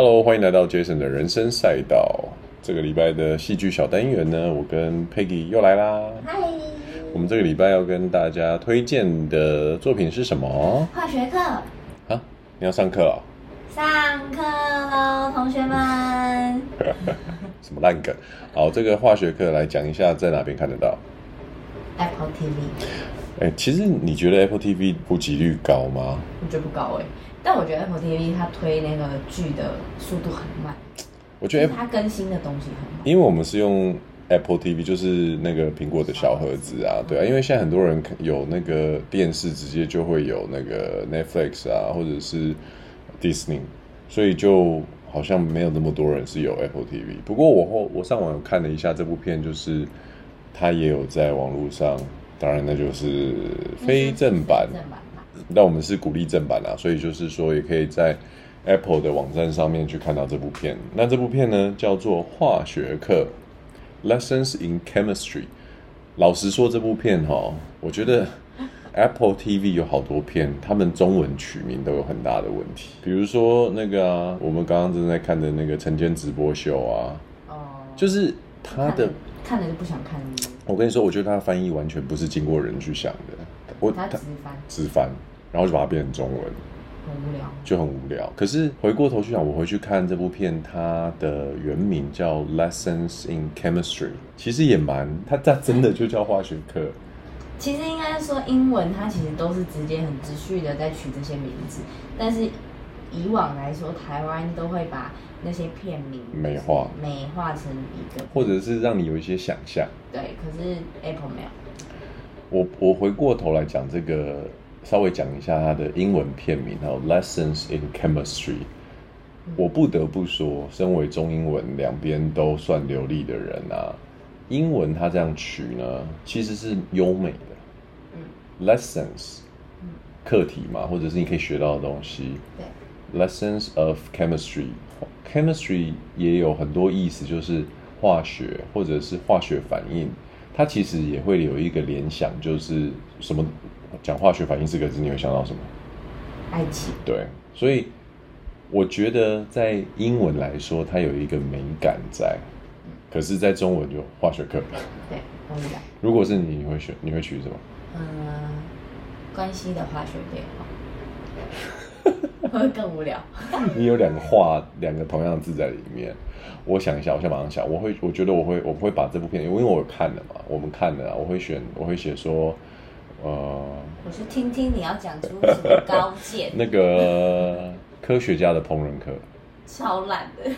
Hello，欢迎来到 Jason 的人生赛道。这个礼拜的戏剧小单元呢，我跟 Peggy 又来啦。嗨，我们这个礼拜要跟大家推荐的作品是什么？化学课。啊，你要上课了？上课喽，同学们。什么烂梗？好，这个化学课来讲一下，在哪边看得到？Apple TV。哎，其实你觉得 Apple TV 普及率高吗？我觉得不高哎。但我觉得 Apple TV 它推那个剧的速度很慢，我觉得它更新的东西很慢。因为我们是用 Apple TV，就是那个苹果的小盒子啊，对啊。因为现在很多人有那个电视，直接就会有那个 Netflix 啊，或者是 Disney，所以就好像没有那么多人是有 Apple TV。不过我后我上网有看了一下这部片，就是它也有在网络上，当然那就是非正版。但我们是鼓励正版啊，所以就是说也可以在 Apple 的网站上面去看到这部片。那这部片呢，叫做《化学课》（Lessons in Chemistry）。老实说，这部片哈，我觉得 Apple TV 有好多片，他们中文取名都有很大的问题。比如说那个啊，我们刚刚正在看的那个晨间直播秀啊，哦，就是他的看了就不想看。我跟你说，我觉得他的翻译完全不是经过人去想的，我他直翻，直翻。然后就把它变成中文，很无聊，就很无聊。可是回过头去想，我回去看这部片，它的原名叫《Lessons in Chemistry》，其实也蛮，它它真的就叫化学课。其实应该说英文，它其实都是直接很直叙的在取这些名字。但是以往来说，台湾都会把那些片名美化，美化成一个，或者是让你有一些想象。对，可是 Apple 没有。我我回过头来讲这个。稍微讲一下它的英文片名哈，Lessons in Chemistry。我不得不说，身为中英文两边都算流利的人啊，英文它这样取呢，其实是优美的。Lessons，课题嘛，或者是你可以学到的东西。Lessons of Chemistry，Chemistry 也有很多意思，就是化学或者是化学反应。它其实也会有一个联想，就是什么？讲化学反应四个字，你会想到什么？爱情。对，所以我觉得在英文来说，它有一个美感在，可是，在中文就化学课。对，很无聊。如果是你，你会选，你会取什么？嗯，关系的化学变化，会更无聊。你有两个话，两个同样的字在里面。我想一下，我先马上想。我会，我觉得我会，我会把这部片，因为我有看了嘛，我们看了，我会选，我会写说。呃，我是听听你要讲出什么高见。那个科学家的烹饪课，超烂的。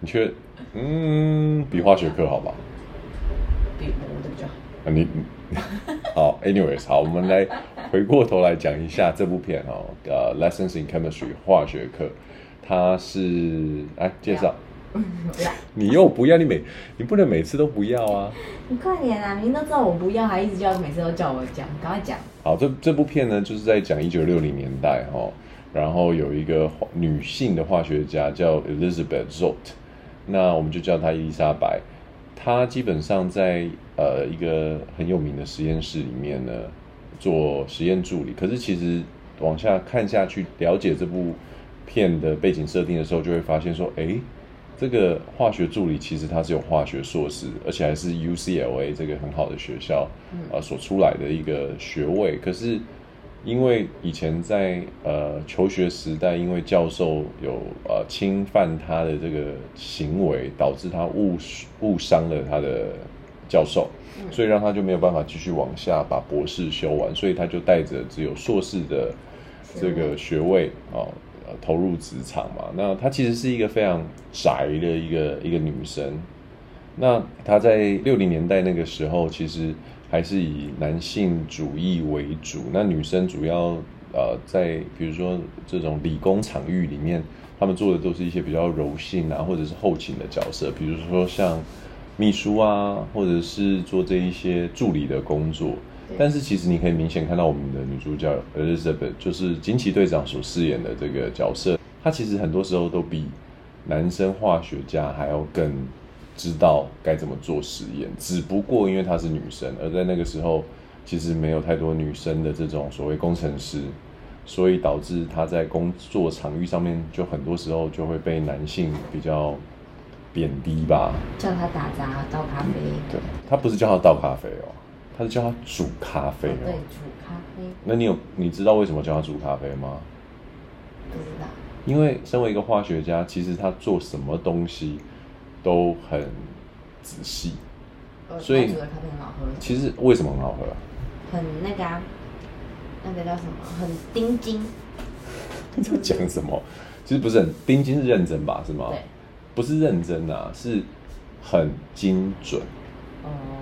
你觉得，嗯，比化学课好吧？比我的比较好。啊，你 好，anyways，好，我们来回过头来讲一下这部片哦，呃，Lessons in Chemistry 化学课，它是来介绍。你又不要，你每你不能每次都不要啊！你快点啊！明明都知道我不要，还一直叫，每次都叫我讲，赶快讲。好，这这部片呢，就是在讲一九六零年代哈，然后有一个女性的化学家叫 Elizabeth Zott，那我们就叫她伊丽莎白。她基本上在呃一个很有名的实验室里面呢做实验助理，可是其实往下看下去，了解这部片的背景设定的时候，就会发现说，哎。这个化学助理其实他是有化学硕士，而且还是 UCLA 这个很好的学校啊、呃、所出来的一个学位。可是因为以前在呃求学时代，因为教授有呃侵犯他的这个行为，导致他误误伤了他的教授，所以让他就没有办法继续往下把博士修完，所以他就带着只有硕士的这个学位啊。投入职场嘛，那她其实是一个非常宅的一个一个女生。那她在六零年代那个时候，其实还是以男性主义为主。那女生主要呃在比如说这种理工场域里面，他们做的都是一些比较柔性啊，或者是后勤的角色，比如说像秘书啊，或者是做这一些助理的工作。但是其实你可以明显看到，我们的女主角 Elizabeth 就是惊奇队长所饰演的这个角色，她其实很多时候都比男生化学家还要更知道该怎么做实验。只不过因为她是女生，而在那个时候其实没有太多女生的这种所谓工程师，所以导致她在工作场域上面就很多时候就会被男性比较贬低吧。叫他打杂倒咖啡。对，他不是叫他倒咖啡哦，他是叫他煮咖啡哦。对，煮咖啡。那你有你知道为什么叫他煮咖啡吗？不知道。因为身为一个化学家，其实他做什么东西都很仔细，所以煮的咖啡很好喝。其实为什么很好喝？很那个啊，那个叫什么？很盯紧。你 在讲什么？其实不是很盯紧，是认真吧？是吗？对。不是认真啊，是很精准。哦，精准。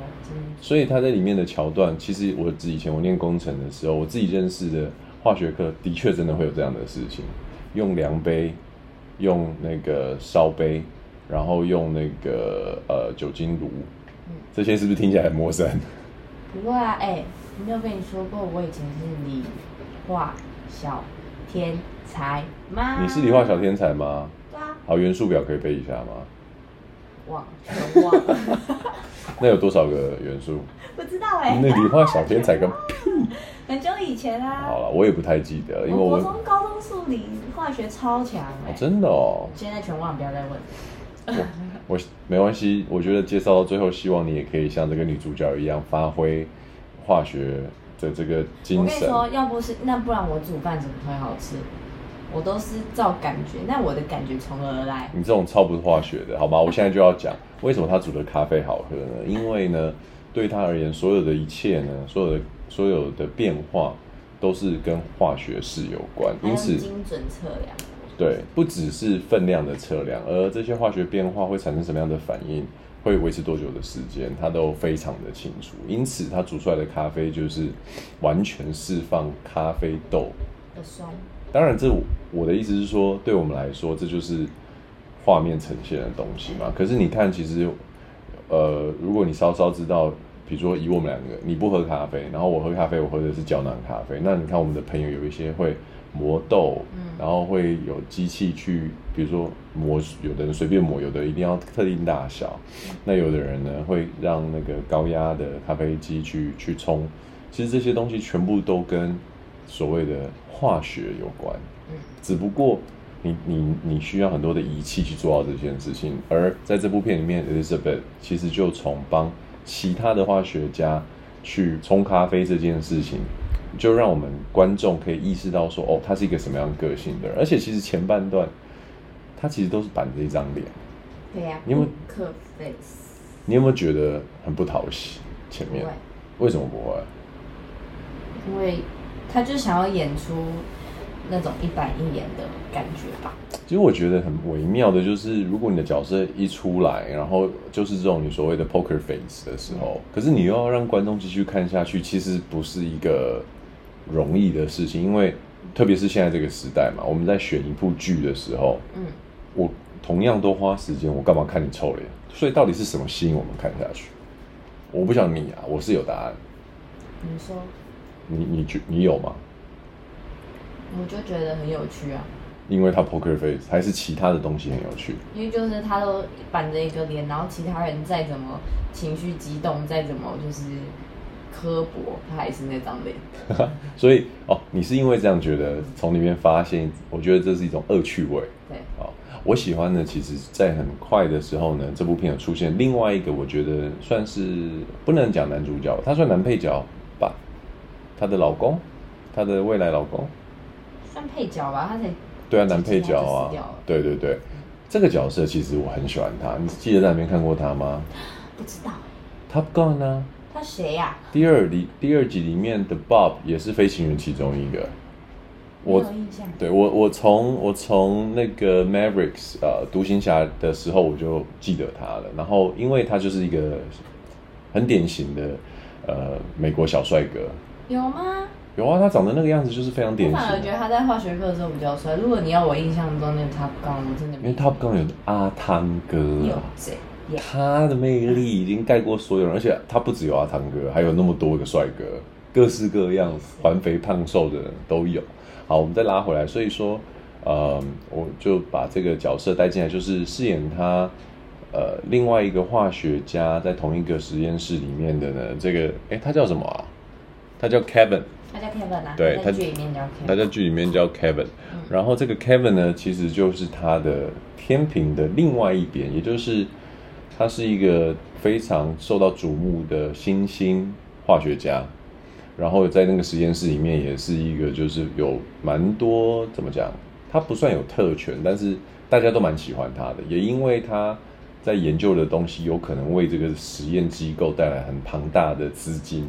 所以他在里面的桥段，其实我以前我念工程的时候，我自己认识的化学课的确真的会有这样的事情。用量杯，用那个烧杯，然后用那个呃酒精炉，嗯，这些是不是听起来很陌生？不过啊，哎、欸，我没有跟你说过我以前是理化小天才吗？你是理化小天才吗？对啊。好，元素表可以背一下吗？忘，全忘了。那有多少个元素？不知道哎、欸。那理化小天才跟屁！很久以前啊。好了，我也不太记得，因为我国中、高中数理化学超强哎、欸哦。真的哦。现在全忘，不要再问。我我没关系，我觉得介绍到最后，希望你也可以像这个女主角一样，发挥化学的这个精神。我跟你说，要不是那不然我煮饭怎么会好吃？我都是照感觉，那我的感觉从何而来？你这种超不是化学的，好吗？我现在就要讲为什么他煮的咖啡好喝呢？因为呢，对他而言，所有的一切呢，所有的所有的变化都是跟化学式有关，因此精准测量。对，不只是分量的测量，而这些化学变化会产生什么样的反应，会维持多久的时间，他都非常的清楚。因此，他煮出来的咖啡就是完全释放咖啡豆的酸。当然，这我的意思是说，对我们来说，这就是画面呈现的东西嘛。可是你看，其实，呃，如果你稍稍知道，比如说以我们两个，你不喝咖啡，然后我喝咖啡，我喝的是胶囊咖啡。那你看，我们的朋友有一些会磨豆，然后会有机器去，比如说磨，有的人随便磨，有的一定要特定大小。那有的人呢，会让那个高压的咖啡机去去冲。其实这些东西全部都跟所谓的化学有关，只不过你你你需要很多的仪器去做到这件事情，而在这部片里面，Elizabeth 其实就从帮其他的化学家去冲咖啡这件事情，就让我们观众可以意识到说，哦，他是一个什么样个性的人，而且其实前半段他其实都是板着一张脸，对呀、啊，你有没有 face？你有没有觉得很不讨喜？前面为什么不会？因为。他就想要演出那种一板一眼的感觉吧。其实我觉得很微妙的，就是如果你的角色一出来，然后就是这种你所谓的 poker face 的时候，可是你又要让观众继续看下去，其实不是一个容易的事情。因为特别是现在这个时代嘛，我们在选一部剧的时候，嗯，我同样都花时间，我干嘛看你臭脸？所以到底是什么吸引我们看下去？我不想你啊，我是有答案。你说。你你觉你有吗？我就觉得很有趣啊。因为他 poker face 还是其他的东西很有趣。因为就是他都板着一个脸，然后其他人再怎么情绪激动，再怎么就是刻薄，他还是那张脸。所以哦，你是因为这样觉得，从里面发现，我觉得这是一种恶趣味。对，哦，我喜欢的，其实在很快的时候呢，这部片有出现另外一个，我觉得算是不能讲男主角，他算男配角。她的老公，她的未来老公，算配角吧，他才对啊，男配角啊，对对对，这个角色其实我很喜欢他，你记得在那边看过他吗？不知道。Top Gun 呢？他谁呀？第二里第二集里面的 Bob 也是飞行员其中一个。我。对我，我从我从那个 Mavericks 呃独行侠的时候我就记得他了，然后因为他就是一个很典型的呃美国小帅哥。有吗？有啊，他长得那个样子就是非常典型。我反而觉得他在化学课的时候比较帅。如果你要我印象中那个 Top Gun，我真的因为 Top Gun 有阿汤哥，有谁？他的魅力已经盖过所有人，而且他不只有阿汤哥，还有那么多个帅哥，各式各样，环肥胖瘦的人都有。好，我们再拉回来，所以说，呃，我就把这个角色带进来，就是饰演他，呃，另外一个化学家在同一个实验室里面的呢，这个，哎，他叫什么啊？他叫 Kevin，他叫 Kevin 啊，对，他在剧里面叫 Kevin，他在剧里面叫 Kevin，嗯。然后这个 Kevin 呢，其实就是他的天平的另外一边，也就是他是一个非常受到瞩目的新兴化学家。然后在那个实验室里面，也是一个就是有蛮多怎么讲，他不算有特权，但是大家都蛮喜欢他的，也因为他在研究的东西有可能为这个实验机构带来很庞大的资金，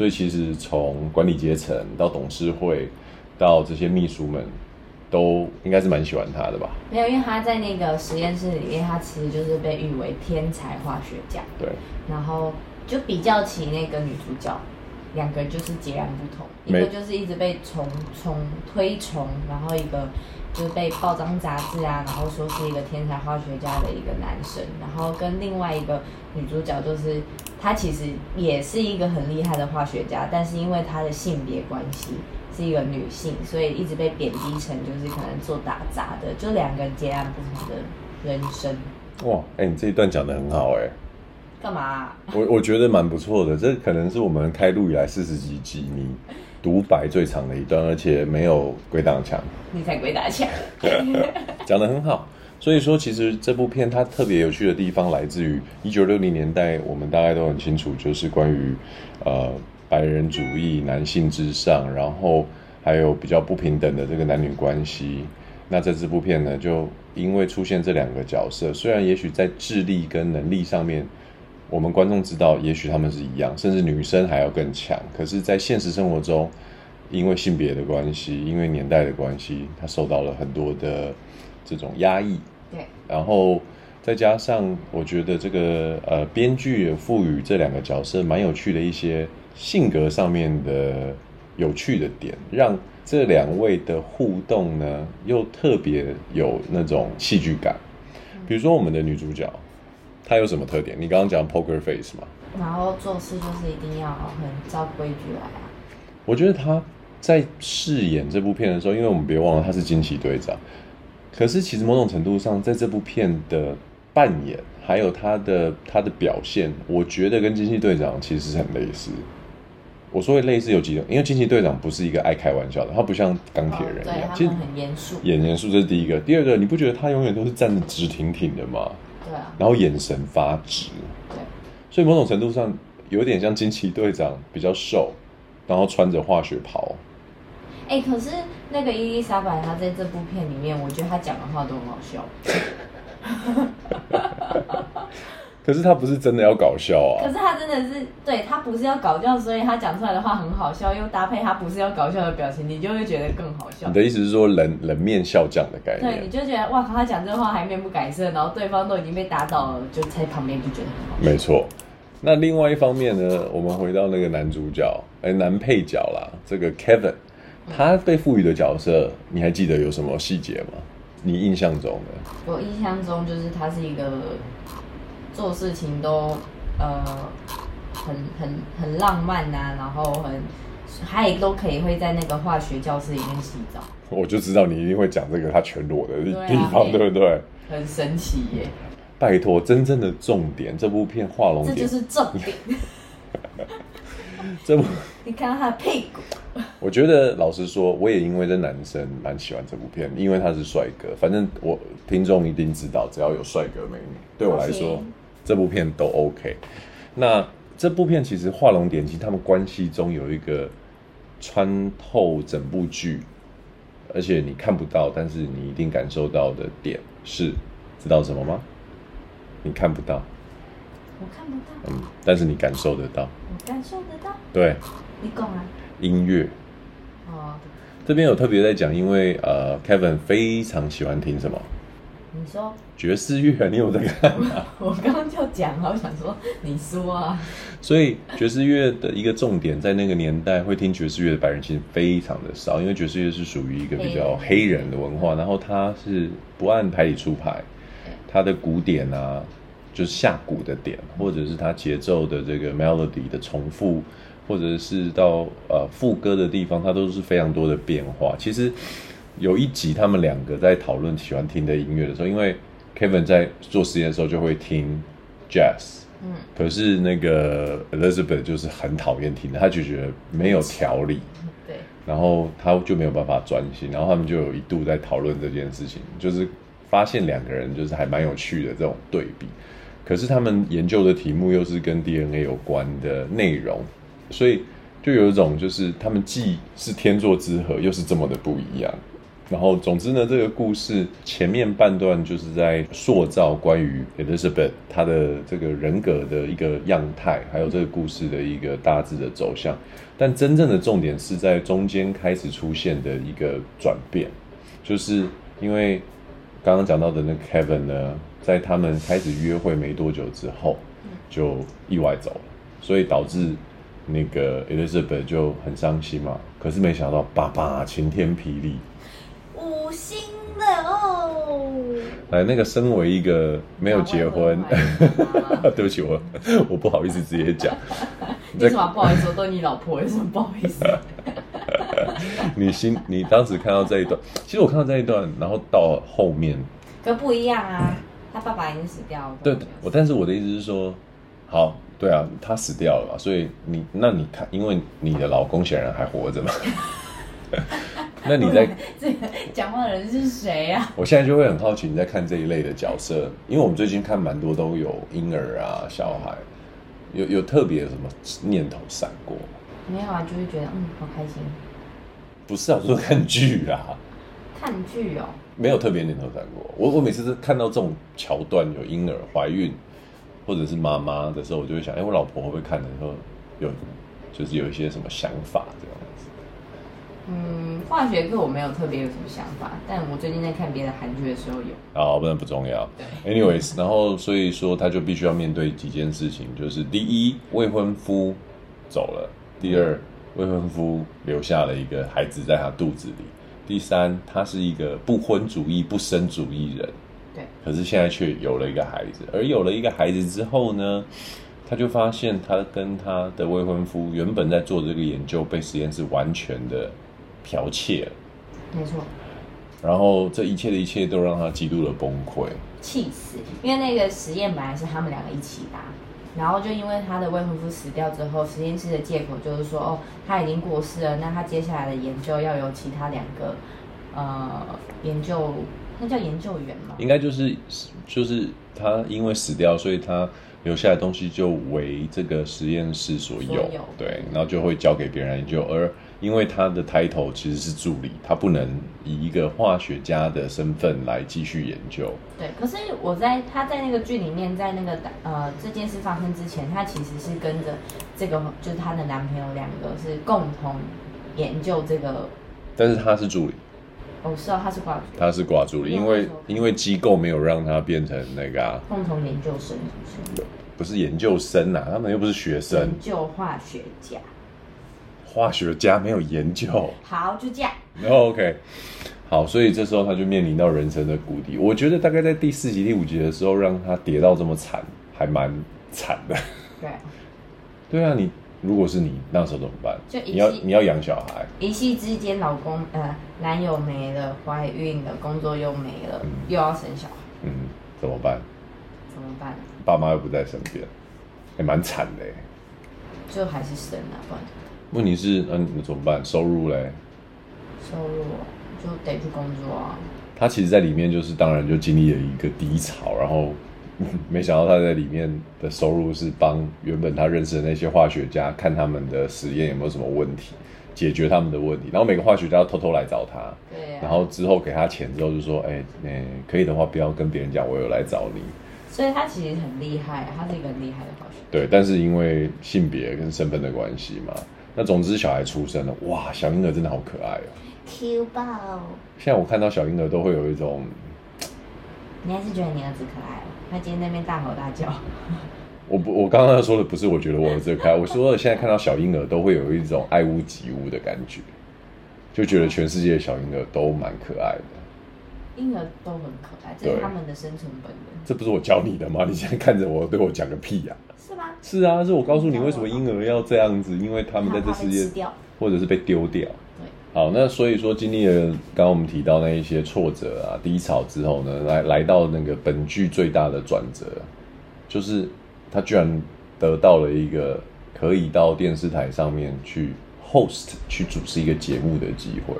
所以其实从管理阶层到董事会到这些秘书们，都应该是蛮喜欢他的吧？没有，因为他在那个实验室里面，他其实就是被誉为天才化学家。对，然后就比较起那个女主角。两个人就是截然不同，一个就是一直被崇崇推崇，然后一个就是被报章杂志啊，然后说是一个天才化学家的一个男生，然后跟另外一个女主角就是她其实也是一个很厉害的化学家，但是因为她的性别关系是一个女性，所以一直被贬低成就是可能做打杂的，就两个截然不同的人生。哇，哎、欸，你这一段讲的很好、欸，哎。干嘛、啊？我我觉得蛮不错的，这可能是我们开录以来四十几集你独白最长的一段，而且没有鬼打墙。你才鬼打墙。讲的很好，所以说其实这部片它特别有趣的地方来自于一九六零年代，我们大概都很清楚，就是关于呃白人主义、男性至上，然后还有比较不平等的这个男女关系。那在这部片呢，就因为出现这两个角色，虽然也许在智力跟能力上面。我们观众知道，也许他们是一样，甚至女生还要更强。可是，在现实生活中，因为性别的关系，因为年代的关系，他受到了很多的这种压抑。对。然后再加上，我觉得这个呃，编剧也赋予这两个角色蛮有趣的一些性格上面的有趣的点，让这两位的互动呢，又特别有那种戏剧感。比如说，我们的女主角。她有什么特点？你刚刚讲 poker face 嘛？然后做事就是一定要很照规矩来啊。我觉得她在饰演这部片的时候，因为我们别忘了她是惊奇队长，可是其实某种程度上，在这部片的扮演还有他的他的表现，我觉得跟惊奇队长其实是很类似。我说的类似有几种，因为惊奇队长不是一个爱开玩笑的，他不像钢铁人一样，哦、对，他们很严肃，演严肃这是第一个。第二个，你不觉得他永远都是站得直挺挺的吗？对啊，然后眼神发直，对，所以某种程度上有点像惊奇队长，比较瘦，然后穿着化学袍。哎，可是那个伊丽莎白她在这部片里面，我觉得她讲的话都很好笑。可是她不是真的要搞笑啊！可是她真的是，对，她不是要搞笑，所以她讲出来的话很好笑，又搭配她不是要搞笑的表情，你就会觉得更好笑。你的意思是说冷冷面笑匠的概念？对，你就觉得哇靠，他讲这话还面不改色，然后对方都已经被打倒了，就在旁边就觉得很好笑。没错。那另外一方面呢，我们回到那个男主角，哎，男配角啦，这个 Kevin，他被赋予的角色，你还记得有什么细节吗？你印象中的？我印象中就是他是一个。做事情都呃很很很浪漫呐、啊，然后很他也都可以会在那个化学教室里面洗澡。我就知道你一定会讲这个他全裸的地方，对，啊、对不对？很神奇耶！拜托，真正的重点，这部片画龙点，这就是重点。这部 你看到他的屁股。我觉得老实说，我也因为这男生蛮喜欢这部片，因为他是帅哥。反正我听众一定知道，只要有帅哥美女，对我来说。这部片都 OK，那这部片其实画龙点睛，他们关系中有一个穿透整部剧，而且你看不到，但是你一定感受到的点是，知道什么吗？你看不到，我看不到，嗯，但是你感受得到，我感受得到，对，你讲啊，音乐，哦，这边有特别在讲，因为呃，Kevin 非常喜欢听什么？你说？爵士乐，你有在看吗？我刚刚就讲了，我想说你说啊。所以爵士乐的一个重点，在那个年代会听爵士乐的白人其实非常的少，因为爵士乐是属于一个比较黑人。的文化，然后它是不按牌理出牌，它的古典啊，就是下鼓的点，或者是它节奏的这个 melody 的重复，或者是到呃副歌的地方，它都是非常多的变化。其实。有一集，他们两个在讨论喜欢听的音乐的时候，因为 Kevin 在做实验的时候就会听 Jazz，嗯，可是那个 Elizabeth 就是很讨厌听的，他就觉得没有条理，对，然后他就没有办法专心，然后他们就有一度在讨论这件事情，就是发现两个人就是还蛮有趣的这种对比，可是他们研究的题目又是跟 DNA 有关的内容，所以就有一种就是他们既是天作之合，又是这么的不一样。然后，总之呢，这个故事前面半段就是在塑造关于 Elizabeth 她的这个人格的一个样态，还有这个故事的一个大致的走向。但真正的重点是在中间开始出现的一个转变，就是因为刚刚讲到的那个 Kevin 呢，在他们开始约会没多久之后，就意外走了，所以导致那个 Elizabeth 就很伤心嘛。可是没想到，爸爸晴天霹雳。五星的哦！来，那个身为一个没有结婚，对不起，我我不好意思直接讲。为什么不好意思？我都你老婆，为什么不好意思？你心，你当时看到这一段，其实我看到这一段，然后到后面，可不一样啊！他爸爸已经死掉了。对，我但是我的意思是说，好，对啊，他死掉了嘛，所以你那你看，因为你的老公显然还活着嘛。那你在 这个讲话的人是谁呀、啊？我现在就会很好奇你在看这一类的角色，因为我们最近看蛮多都有婴儿啊、小孩，有有特别什么念头闪过？没有啊，就是觉得嗯，好开心。不是啊，我说看剧啊。看剧哦。没有特别念头闪过。我我每次都看到这种桥段，有婴儿怀孕或者是妈妈的时候，我就会想，哎、欸，我老婆会不会看的时候有，就是有一些什么想法这样子。嗯，化学课我没有特别有什么想法，但我最近在看别的韩剧的时候有。哦，不，然不重要。，anyways，然后所以说他就必须要面对几件事情，就是第一，未婚夫走了；第二，未婚夫留下了一个孩子在他肚子里；第三，他是一个不婚主义、不生主义人。对。可是现在却有了一个孩子，而有了一个孩子之后呢，他就发现他跟他的未婚夫原本在做这个研究，被实验室完全的。剽窃了，没错。然后这一切的一切都让他极度的崩溃，气死。因为那个实验本来是他们两个一起的，然后就因为他的未婚夫死掉之后，实验室的借口就是说，哦，他已经过世了，那他接下来的研究要由其他两个，呃，研究，那叫研究员吗？应该就是，就是他因为死掉，所以他留下来的东西就为这个实验室所有，所有对，然后就会交给别人研究，而。因为他的 title 其实是助理，他不能以一个化学家的身份来继续研究。对，可是我在他在那个剧里面，在那个呃这件事发生之前，他其实是跟着这个就是他的男朋友两个是共同研究这个。但是他是助理。哦，是啊，他是挂助理。他是挂助理，因为因为机构没有让他变成那个、啊、共同研究生，是不是？不是研究生啊，他们又不是学生。研究化学家。化学家没有研究，好，就这样。Oh, OK，好，所以这时候他就面临到人生的谷底。我觉得大概在第四集、第五集的时候，让他跌到这么惨，还蛮惨的。对，对啊，你如果是你那时候怎么办？就你要你要养小孩，一夕之间，老公呃男友没了，怀孕了，工作又没了，嗯、又要生小孩，嗯，怎么办？怎么办？爸妈又不在身边，也蛮惨的。就还是生啊，不然。问题是，那，你怎么办？收入嘞？收入就得去工作啊。他其实，在里面就是，当然就经历了一个低潮，然后 没想到他在里面的收入是帮原本他认识的那些化学家看他们的实验有没有什么问题，解决他们的问题。然后每个化学家都偷偷来找他，对啊。然后之后给他钱之后，就说：“哎，哎，可以的话，不要跟别人讲我有来找你。”所以他其实很厉害，他是一个很厉害的化学家。对，但是因为性别跟身份的关系嘛。那总之，小孩出生了，哇，小婴儿真的好可爱哦，Q 爆。现在我看到小婴儿都会有一种，你还是觉得你儿子可爱哦？他今天那边大吼大叫。我不，我刚刚说的不是，我觉得我儿子可爱，我说的现在看到小婴儿都会有一种爱屋及乌的感觉，就觉得全世界的小婴儿都蛮可爱的。婴儿都很可爱，这是他们的生存本能。这不是我教你的吗？你现在看着我，对我讲个屁呀、啊！是吗？是啊，是我告诉你为什么婴儿要这样子，因为他们在这世界，或者是被丢掉。对，好，那所以说经历了刚刚我们提到那一些挫折啊、低潮之后呢，来来到那个本剧最大的转折，就是他居然得到了一个可以到电视台上面去 host 去主持一个节目的机会。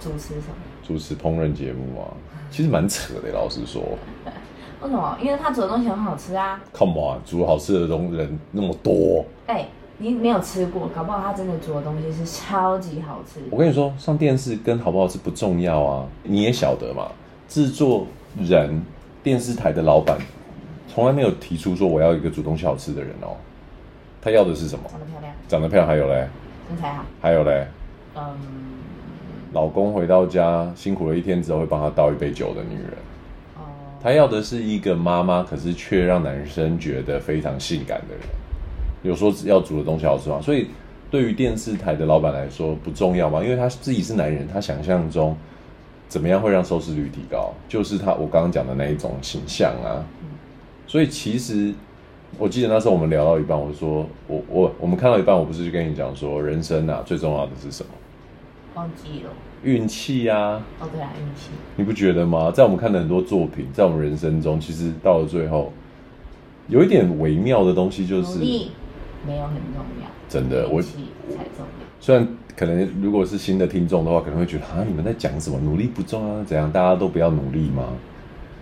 主持什么？主持烹饪节目啊，其实蛮扯的。老实说，为什么？因为他煮的东西很好吃啊。Come on，煮好吃的东人那么多。哎、欸，你没有吃过，搞不好他真的煮的东西是超级好吃。我跟你说，上电视跟好不好吃不重要啊，你也晓得嘛。制作人、电视台的老板，从来没有提出说我要一个煮东西好吃的人哦。他要的是什么？长得漂亮。长得漂亮，还有嘞？身材好。还有嘞？嗯。老公回到家辛苦了一天之后，会帮他倒一杯酒的女人。她，要的是一个妈妈，可是却让男生觉得非常性感的人。有说要煮的东西好吃吗？所以对于电视台的老板来说不重要吗？因为他自己是男人，他想象中怎么样会让收视率提高，就是他我刚刚讲的那一种形象啊。所以其实我记得那时候我们聊到一半，我说我我我们看到一半，我不是就跟你讲说，人生啊最重要的是什么？忘记了运气啊！哦，对啊，运气。你不觉得吗？在我们看的很多作品，在我们人生中，其实到了最后，有一点微妙的东西，就是努力没有很重要。真的，运气才重要。虽然可能如果是新的听众的话，可能会觉得啊，你们在讲什么？努力不重要？怎样？大家都不要努力吗？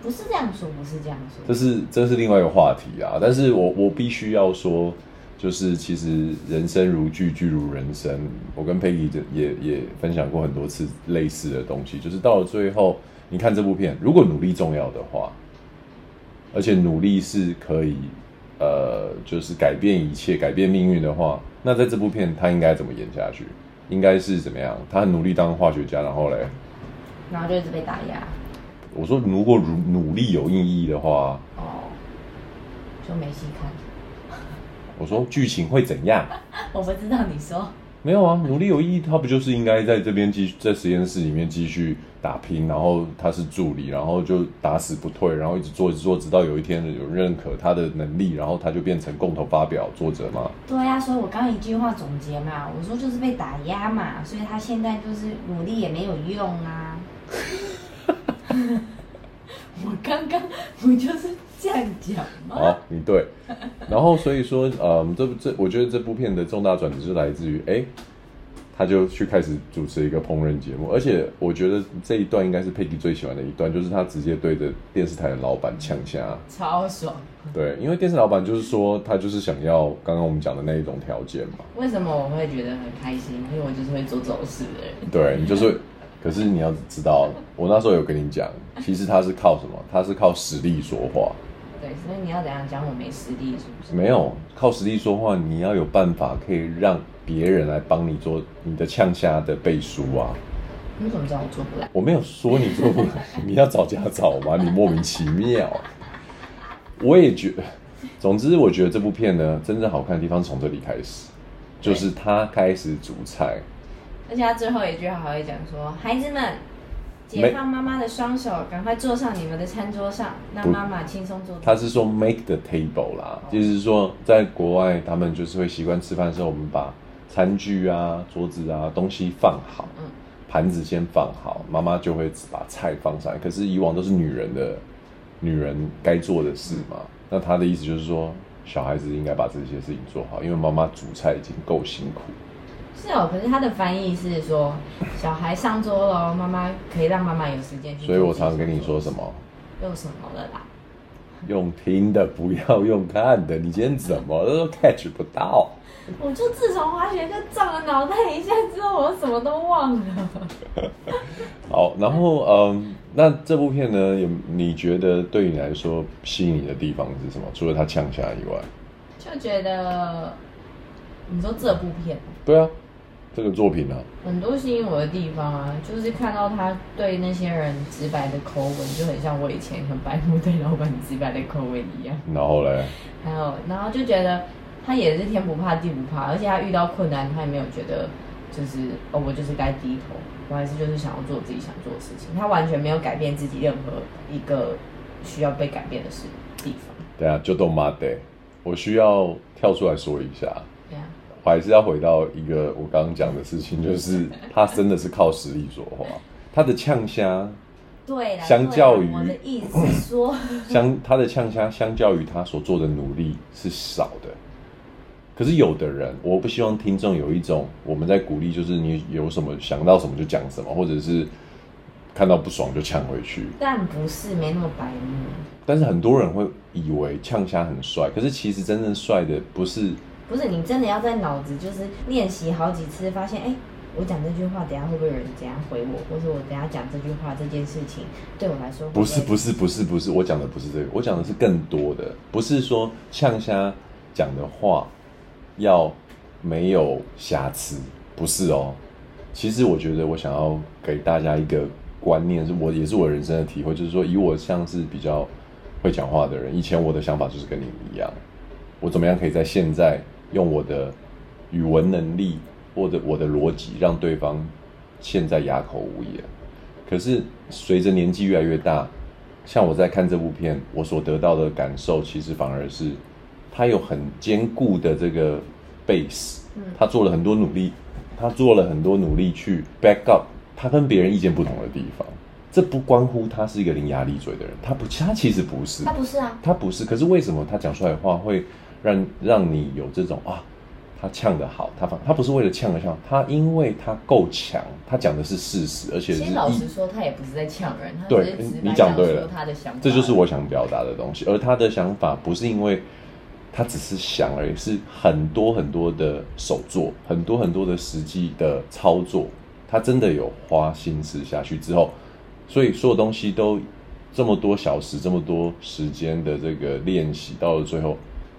不是这样说，不是这样说。这是这是另外一个话题啊！但是我我必须要说。就是其实人生如剧，剧如人生。我跟佩仪也也分享过很多次类似的东西。就是到了最后，你看这部片，如果努力重要的话，而且努力是可以，呃，就是改变一切、改变命运的话，那在这部片他应该怎么演下去？应该是怎么样？他很努力当化学家，然后嘞，然后就一直被打压。我说，如果努努力有意义的话，哦，就没戏看。我说剧情会怎样？我不知道你说。没有啊，努力有意义，他不就是应该在这边继续在实验室里面继续打拼，然后他是助理，然后就打死不退，然后一直做一直做，直到有一天有人认可他的能力，然后他就变成共同发表作者嘛。对呀、啊，所以我刚刚一句话总结嘛，我说就是被打压嘛，所以他现在就是努力也没有用啊。我刚刚不就是这样讲吗？好，你对。然后所以说，嗯，这部这我觉得这部片的重大转折是来自于，哎，他就去开始主持一个烹饪节目，而且我觉得这一段应该是佩奇最喜欢的一段，就是他直接对着电视台的老板呛下，超爽。对，因为电视老板就是说他就是想要刚刚我们讲的那一种条件嘛。为什么我会觉得很开心？因为我就是会做走事的人。对，你就是。可是你要知道，我那时候有跟你讲，其实他是靠什么？他是靠实力说话。对，所以你要怎样讲我没实力是不是？没有，靠实力说话，你要有办法可以让别人来帮你做你的呛虾的背书啊。你怎么知道我做不来？我没有说你做不来，你要找家找吗？你莫名其妙。我也觉得，总之我觉得这部片呢，真正好看的地方从这里开始，就是他开始煮菜。而且他最后一句话还会讲说：“孩子们，解放妈妈的双手，赶快坐上你们的餐桌上，让妈妈轻松坐。”他是说 “make the table” 啦，就是说在国外他们就是会习惯吃饭的时候，我们把餐具啊、桌子啊东西放好，嗯，盘子先放好，妈妈就会把菜放上来。可是以往都是女人的女人该做的事嘛。那他的意思就是说，小孩子应该把这些事情做好，因为妈妈煮菜已经够辛苦。是哦，可是他的翻译是说，小孩上桌了，妈妈可以让妈妈有时间去。所以我常常跟你说什么？用什么了啦？用听的，不要用看的。你今天怎么都 catch 不到？我就自从滑雪课撞了脑袋一下之后，我什么都忘了。好，然后嗯，那这部片呢，有你觉得对你来说吸引你的地方是什么？除了他呛下以外，就觉得你说这部片？对啊。这个作品呢、啊，很多吸引我的地方啊，就是看到他对那些人直白的口吻，就很像我以前很白目对老板直白的口吻一样。然后嘞，还有，然后就觉得他也是天不怕地不怕，而且他遇到困难，他也没有觉得就是哦，我就是该低头，我还是就是想要做自己想做的事情。他完全没有改变自己任何一个需要被改变的事地方。对啊，就都妈的，我需要跳出来说一下。我还是要回到一个我刚刚讲的事情，就是他真的是靠实力说话。他的呛虾对，相较于我的意思是说，相他的呛虾相较于他所做的努力是少的。可是有的人，我不希望听众有一种我们在鼓励，就是你有什么想到什么就讲什么，或者是看到不爽就呛回去。但不是没那么白目。但是很多人会以为呛虾很帅，可是其实真正帅的不是。不是你真的要在脑子就是练习好几次，发现哎、我讲这句话，等下会不会有人怎样回我，或者我等下讲这句话这件事情对我来说不会？不是不是不是不是，我讲的不是这个，我讲的是更多的，不是说呛虾讲的话。要没有瑕疵，不是哦。其实我觉得，我想要给大家一个观念，是我也是我人生的体会，就是说，以我像是比较会讲话的人，以前我的想法就是跟你一样，我怎么样可以在现在用我的语文能力或者我的逻辑，让对方现在哑口无言。可是随着年纪越来越大，像我在看这部片，我所得到的感受，其实反而是。他有很坚固的这个 base，他做了很多努力，他做了很多努力去 back up 他跟别人意见不同的地方。这不关乎他是一个伶牙俐嘴的人，他不，他其实不是，他不是啊，他不是。可是为什么他讲出来的话会让让你有这种啊？他呛得好，他反他不是为了呛而呛，他因为他够强，他讲的是事实，而且是。其实老实说，他也不是在呛人，对，你讲对了，他的想法，这就是我想表达的东西。而他的想法不是因为。他只是想而已，是很多很多的手作，很多很多的实际的操作，他真的有花心思下去之后，所以所有东西都这么多小时、这么多时间的这个练习，到了最后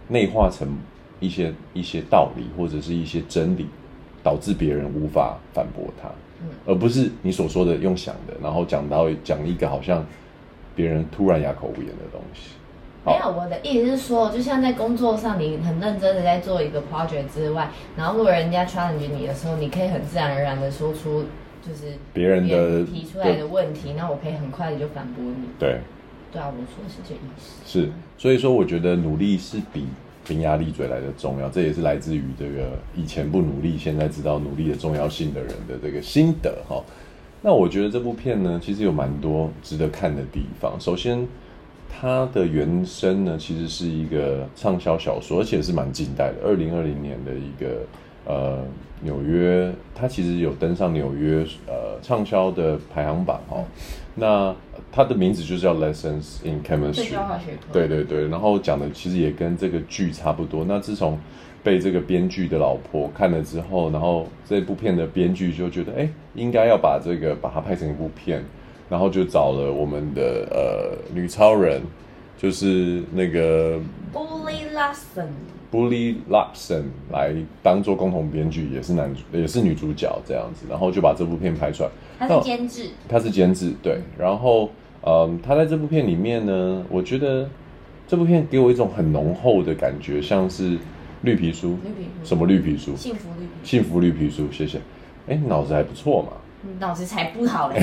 内化成一些一些道理或者是一些真理，导致别人无法反驳他，嗯而不是你所说的用想的，然后讲到讲一个好像别人突然哑口无言的东西。没有，我的意思是说，就像在工作上，你很认真的在做一个 project 之外，然后如果人家 challenge 你的时候，你可以很自然而然的说出，就是别人的提出来的问题，那我可以很快的就反驳你。对，对啊，我说的是这意思。是，所以说我觉得努力是比伶牙俐嘴来的重要，这也是来自于这个以前不努力，现在知道努力的重要性的人的这个心得哈。那我觉得这部片呢，其实有蛮多值得看的地方。首先。它的原声呢，其实是一个畅销小说，而且是蛮近代的，二零二零年的一个呃纽约，它其实有登上纽约呃畅销的排行榜哦。那它的名字就叫 Lessons in Chemistry，对对对，然后讲的其实也跟这个剧差不多。那自从被这个编剧的老婆看了之后，然后这部片的编剧就觉得，哎，应该要把这个把它拍成一部片。然后就找了我们的呃女超人，就是那个 Brie Larson，Brie Larson 来当做共同编剧，也是男主，也是女主角这样子。然后就把这部片拍出来。他是监制，他是监制，对。然后嗯，他在这部片里面呢，我觉得这部片给我一种很浓厚的感觉，像是绿皮书。绿皮书？什么绿皮书？幸福绿皮书。幸福绿皮书，谢谢。哎，脑子还不错嘛。脑子才不好嘞。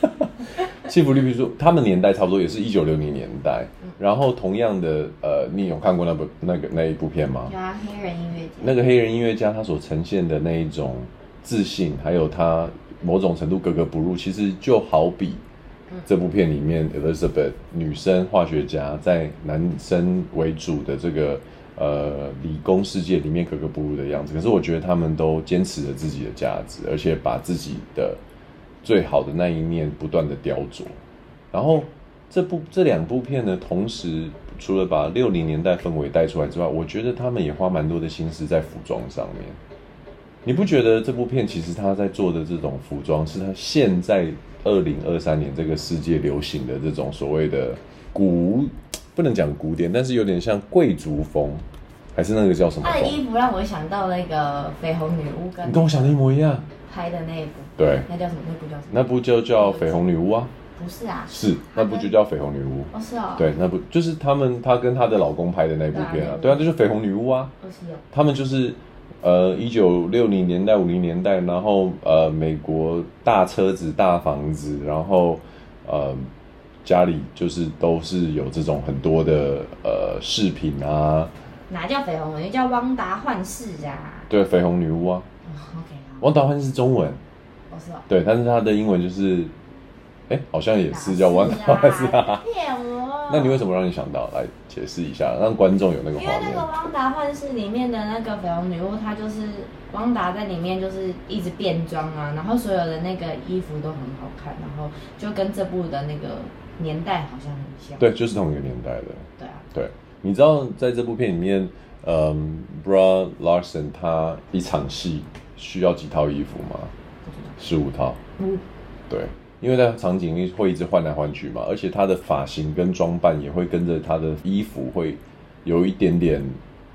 幸福绿皮书，他们年代差不多也是一九六零年代。嗯、然后同样的，呃，你有看过那部那个那一部片吗？有啊，黑人音乐家。那个黑人音乐家他所呈现的那一种自信，还有他某种程度格格不入，其实就好比这部片里面 Elizabeth 女生化学家在男生为主的这个呃理工世界里面格格不入的样子。可是我觉得他们都坚持了自己的价值，而且把自己的。最好的那一面不断的雕琢，然后这部这两部片呢，同时除了把六零年代氛围带出来之外，我觉得他们也花蛮多的心思在服装上面。你不觉得这部片其实他在做的这种服装，是他现在二零二三年这个世界流行的这种所谓的古，不能讲古典，但是有点像贵族风，还是那个叫什么？他的衣服让我想到那个绯红女巫跟，你跟我想的一模一样。拍的那一部，对，那叫什么？那部叫什么？那部就叫《绯红女巫》啊。不是啊，是那部就叫《绯红女巫》。哦，是哦。对，那部就是他们，她跟她的老公拍的那部片啊。对啊，就是《绯红女巫》啊。哦，是哦。他们就是呃，一九六零年代、五零年代，然后呃，美国大车子、大房子，然后呃，家里就是都是有这种很多的呃饰品啊。哪叫绯红女巫？叫汪达幻视啊。对，绯红女巫啊。OK。汪达幻视是中文，哦是哦，对，但是它的英文就是哎，好像也是叫汪达，是啊。骗我！那你为什么让你想到来解释一下，让观众有那个画面？因为那个汪达幻视里面的那个绯红女巫，她就是汪达在里面就是一直变装啊，然后所有的那个衣服都很好看，然后就跟这部的那个年代好像很像。对，就是同一个年代的。对啊。对，你知道在这部片里面，嗯，Brie Larson 他一场戏需要几套衣服吗？十五套。嗯。对。因为他场景会一直换来换去嘛，而且他的发型跟装扮也会跟着他的衣服会有一点点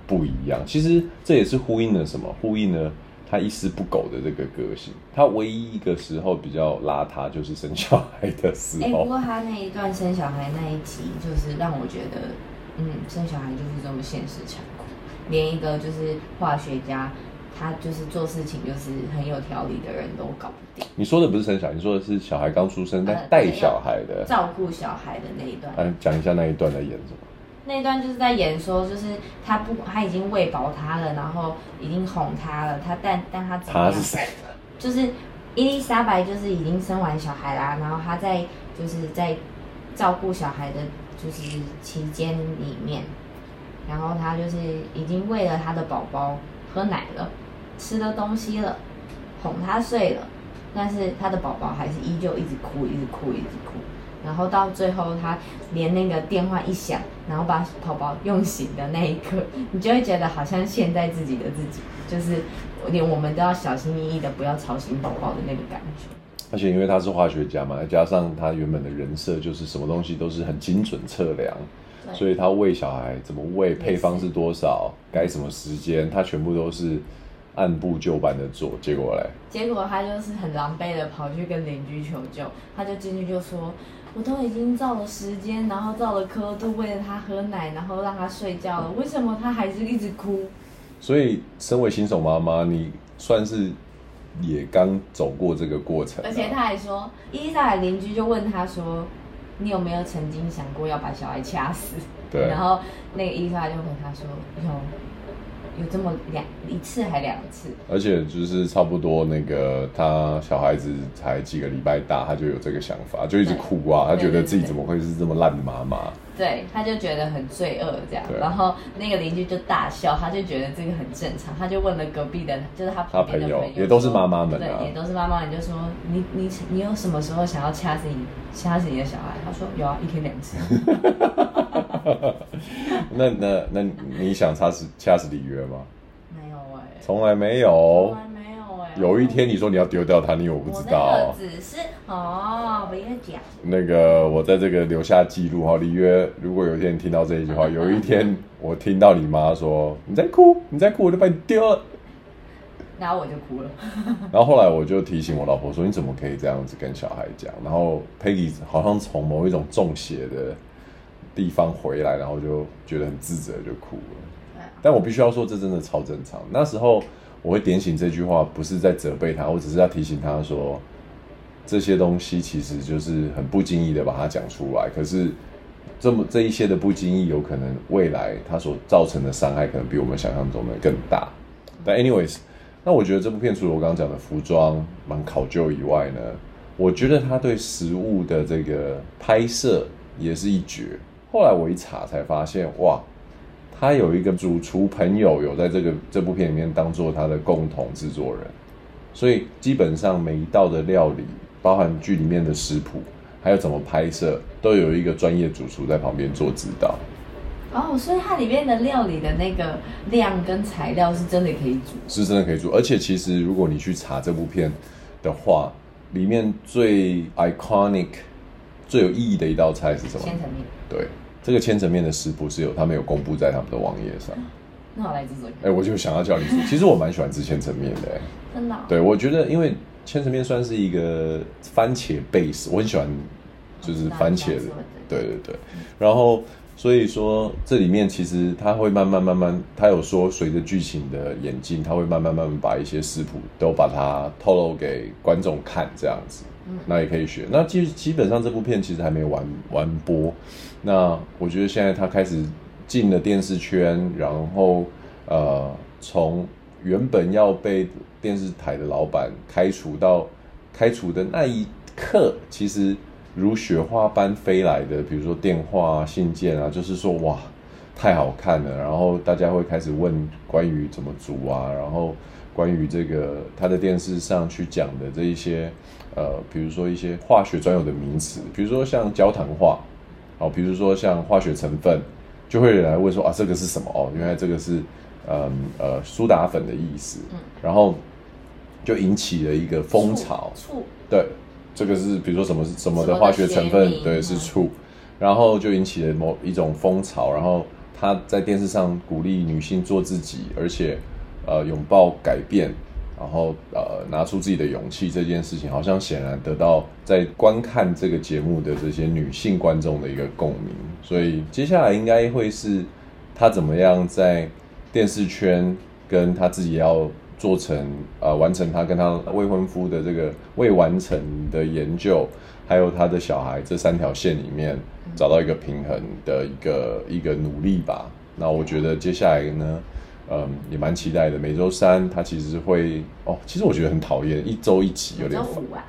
不一样。其实这也是呼应了什么？呼应了他一丝不苟的这个个性。他唯一一个时候比较邋遢，就是生小孩的时候。哎、欸，不过他那一段生小孩那一集，就是让我觉得，嗯，生小孩就是这么现实残酷，连一个就是化学家。他就是做事情就是很有条理的人都搞不定。你说的不是生小孩，你说的是小孩刚出生在带小孩的，照顾小孩的那一段。来讲一下那一段在演什么？那一段就是在演说，就是他不，他已经喂饱他了，然后已经哄他了，他但但他他是谁？就是伊丽莎白，就是已经生完小孩啦，然后他在就是在照顾小孩的，就是期间里面，然后他就是已经喂了他的宝宝喝奶了。吃了东西了，哄他睡了，但是他的宝宝还是依旧一直哭，一直哭，一直哭。然后到最后，他连那个电话一响，然后把宝宝用醒的那一刻，你就会觉得好像现在自己的自己，就是连我们都要小心翼翼的，不要吵醒宝宝的那个感觉。而且因为他是化学家嘛，再加上他原本的人设就是什么东西都是很精准测量，所以他喂小孩怎么喂，配方是多少，该什么时间，他全部都是。按部就班的做，结果嘞？结果他就是很狼狈的跑去跟邻居求救，他就进去就说：“我都已经照了时间，然后照了刻度，喂了他喝奶，然后让他睡觉了，为什么他还是一直哭？”所以，身为新手妈妈，你算是也刚走过这个过程。而且他还说，伊丽莎的邻居就问他说：“你有没有曾经想过要把小孩掐死？”对。然后那个伊丽莎就回他说：“有。”有这么两一次还两次，而且就是差不多那个他小孩子才几个礼拜大，他就有这个想法，就一直哭啊，他觉得自己怎么会是这么烂的妈妈？对，他就觉得很罪恶这样，然后那个邻居就大笑，他就觉得这个很正常，他就问了隔壁的，就是他旁边的朋友，也都是妈妈们，对，也都是妈妈，你就说你你你有什么时候想要掐死你掐死你的小孩？他说有啊，一天两次。那那那你想掐死掐死里约吗？没有哎、欸，从来没有，从来没有哎、欸。有一天你说你要丢掉它，你以为我不知道？只是哦，不要讲。那个我在这个留下记录哈，里约，如果有一天你听到这一句话，有一天我听到你妈说你在哭，你在哭，我就把你丢了。然后我就哭了。然后后来我就提醒我老婆说，你怎么可以这样子跟小孩讲？然后 Peggy 好像从某一种中邪的。地方回来，然后就觉得很自责，就哭了。但我必须要说，这真的超正常。那时候我会点醒这句话，不是在责备他，我只是要提醒他说，这些东西其实就是很不经意的把它讲出来。可是这么这一些的不经意，有可能未来他所造成的伤害，可能比我们想象中的更大。但 anyways，那我觉得这部片除了我刚刚讲的服装蛮考究以外呢，我觉得他对食物的这个拍摄也是一绝。后来我一查才发现，哇，他有一个主厨朋友有在这个这部片里面当做他的共同制作人，所以基本上每一道的料理，包含剧里面的食谱，还有怎么拍摄，都有一个专业主厨在旁边做指导。哦，所以它里面的料理的那个量跟材料是真的可以煮，是真的可以煮。而且其实如果你去查这部片的话，里面最 iconic。最有意义的一道菜是什么？千层面。对，这个千层面的食谱是有他们有公布在他们的网页上。那我来自做。哎，我就想要叫你吃。其实我蛮喜欢吃千层面的。真的、哦？对，我觉得因为千层面算是一个番茄 base，我很喜欢，就是番茄的。对对对。然后所以说这里面其实他会慢慢慢慢，他有说随着剧情的演进，他会慢慢慢慢把一些食谱都把它透露给观众看，这样子。那也可以学。那基基本上这部片其实还没完完播。那我觉得现在他开始进了电视圈，然后呃，从原本要被电视台的老板开除到开除的那一刻，其实如雪花般飞来的，比如说电话啊、信件啊，就是说哇，太好看了。然后大家会开始问关于怎么煮啊，然后关于这个他的电视上去讲的这一些呃，比如说一些化学专有的名词，比如说像焦糖化，哦，比如说像化学成分，就会有人来问说啊，这个是什么？哦，原来这个是呃呃苏打粉的意思。嗯，然后就引起了一个风潮。醋。对。这个是比如说什么什么的化学成分，对，是醋，然后就引起了某一种风潮，然后他在电视上鼓励女性做自己，而且呃拥抱改变，然后呃拿出自己的勇气，这件事情好像显然得到在观看这个节目的这些女性观众的一个共鸣，所以接下来应该会是她怎么样在电视圈跟她自己要。做成呃，完成她跟她未婚夫的这个未完成的研究，还有她的小孩这三条线里面找到一个平衡的一个一个努力吧。那我觉得接下来呢，嗯，也蛮期待的。每周三他其实会哦，其实我觉得很讨厌一周一集有点烦。每周五啊？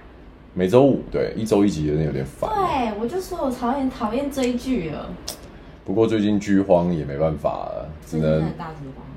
每周五对，一周一集有点有点烦。对，我就说我讨厌讨厌追剧了。不过最近剧荒也没办法了，只能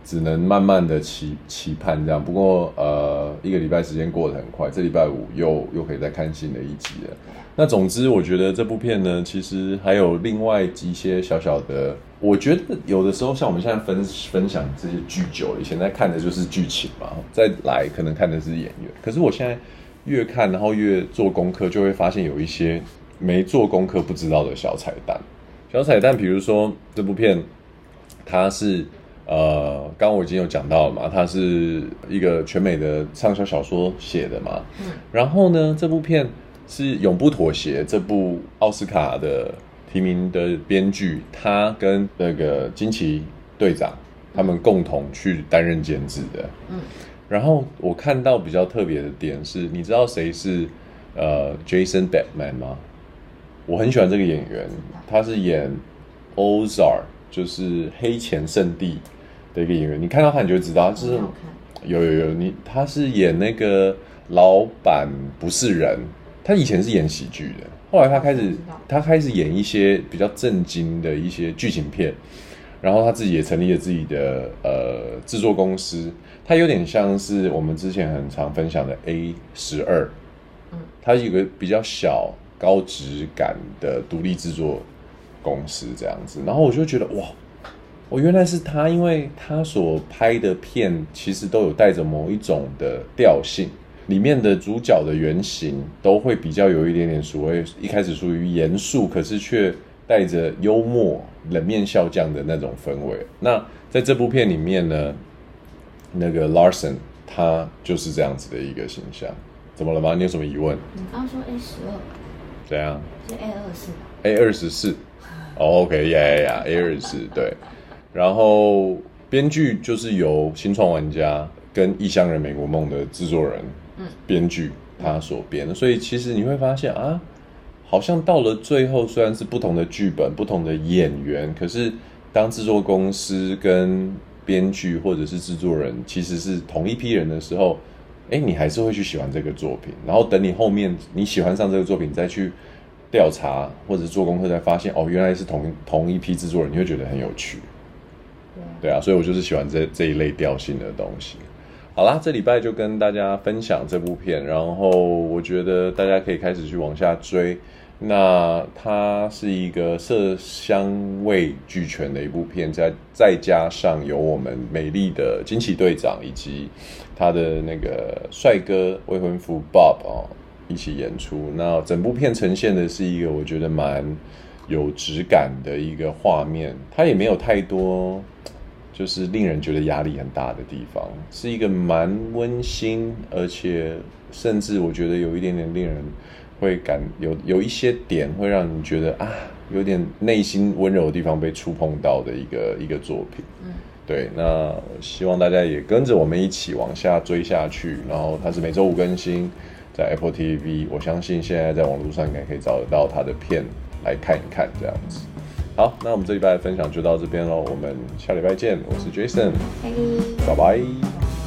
只能慢慢的期期盼这样。不过呃，一个礼拜时间过得很快，这礼拜五又又可以再看新的一集了。那总之，我觉得这部片呢，其实还有另外一些小小的。我觉得有的时候，像我们现在分分享这些剧久了，以前在看的就是剧情嘛，再来可能看的是演员。可是我现在越看，然后越做功课，就会发现有一些没做功课不知道的小彩蛋。小彩蛋，比如说这部片，它是呃，刚刚我已经有讲到了嘛，它是一个全美的畅销小说写的嘛。嗯。然后呢，这部片是《永不妥协》这部奥斯卡的提名的编剧，他跟那个惊奇队长他们共同去担任监制的。嗯。然后我看到比较特别的点是，你知道谁是呃 Jason Bateman 吗？我很喜欢这个演员，他是演《Ozark》，就是《黑钱圣地》的一个演员。你看到他，你就知道，就是有有有你，他是演那个老板不是人。他以前是演喜剧的，后来他开始他开始演一些比较震惊的一些剧情片，然后他自己也成立了自己的呃制作公司。他有点像是我们之前很常分享的 A 十二，嗯，他有个比较小。高质感的独立制作公司这样子，然后我就觉得哇，我原来是他，因为他所拍的片其实都有带着某一种的调性，里面的主角的原型都会比较有一点点所谓一开始属于严肃，可是却带着幽默、冷面笑匠的那种氛围。那在这部片里面呢，那个 Larson 他就是这样子的一个形象。怎么了吗？你有什么疑问？你刚刚说 A 十二。怎样？是 A 二十四。A 二十四。哦，OK，呀呀呀，A 二十四，对。然后编剧就是由新创玩家跟异乡人美国梦的制作人，嗯，编剧他所编的。所以其实你会发现啊，好像到了最后，虽然是不同的剧本、不同的演员，可是当制作公司跟编剧或者是制作人其实是同一批人的时候。哎，你还是会去喜欢这个作品，然后等你后面你喜欢上这个作品，再去调查或者做功课，才发现哦，原来是同同一批制作人，你会觉得很有趣。对，对啊，所以我就是喜欢这这一类调性的东西。好啦，这礼拜就跟大家分享这部片，然后我觉得大家可以开始去往下追。那它是一个色香味俱全的一部片，再再加上有我们美丽的惊奇队长以及他的那个帅哥未婚夫 Bob 哦一起演出。那整部片呈现的是一个我觉得蛮有质感的一个画面，它也没有太多就是令人觉得压力很大的地方，是一个蛮温馨，而且甚至我觉得有一点点令人。会感有有一些点会让你觉得啊，有点内心温柔的地方被触碰到的一个一个作品。嗯，对，那希望大家也跟着我们一起往下追下去。然后它是每周五更新，在 Apple TV，我相信现在在网络上应该可以找得到它的片来看一看这样子。好，那我们这礼拜的分享就到这边喽，我们下礼拜见。我是 Jason，拜拜。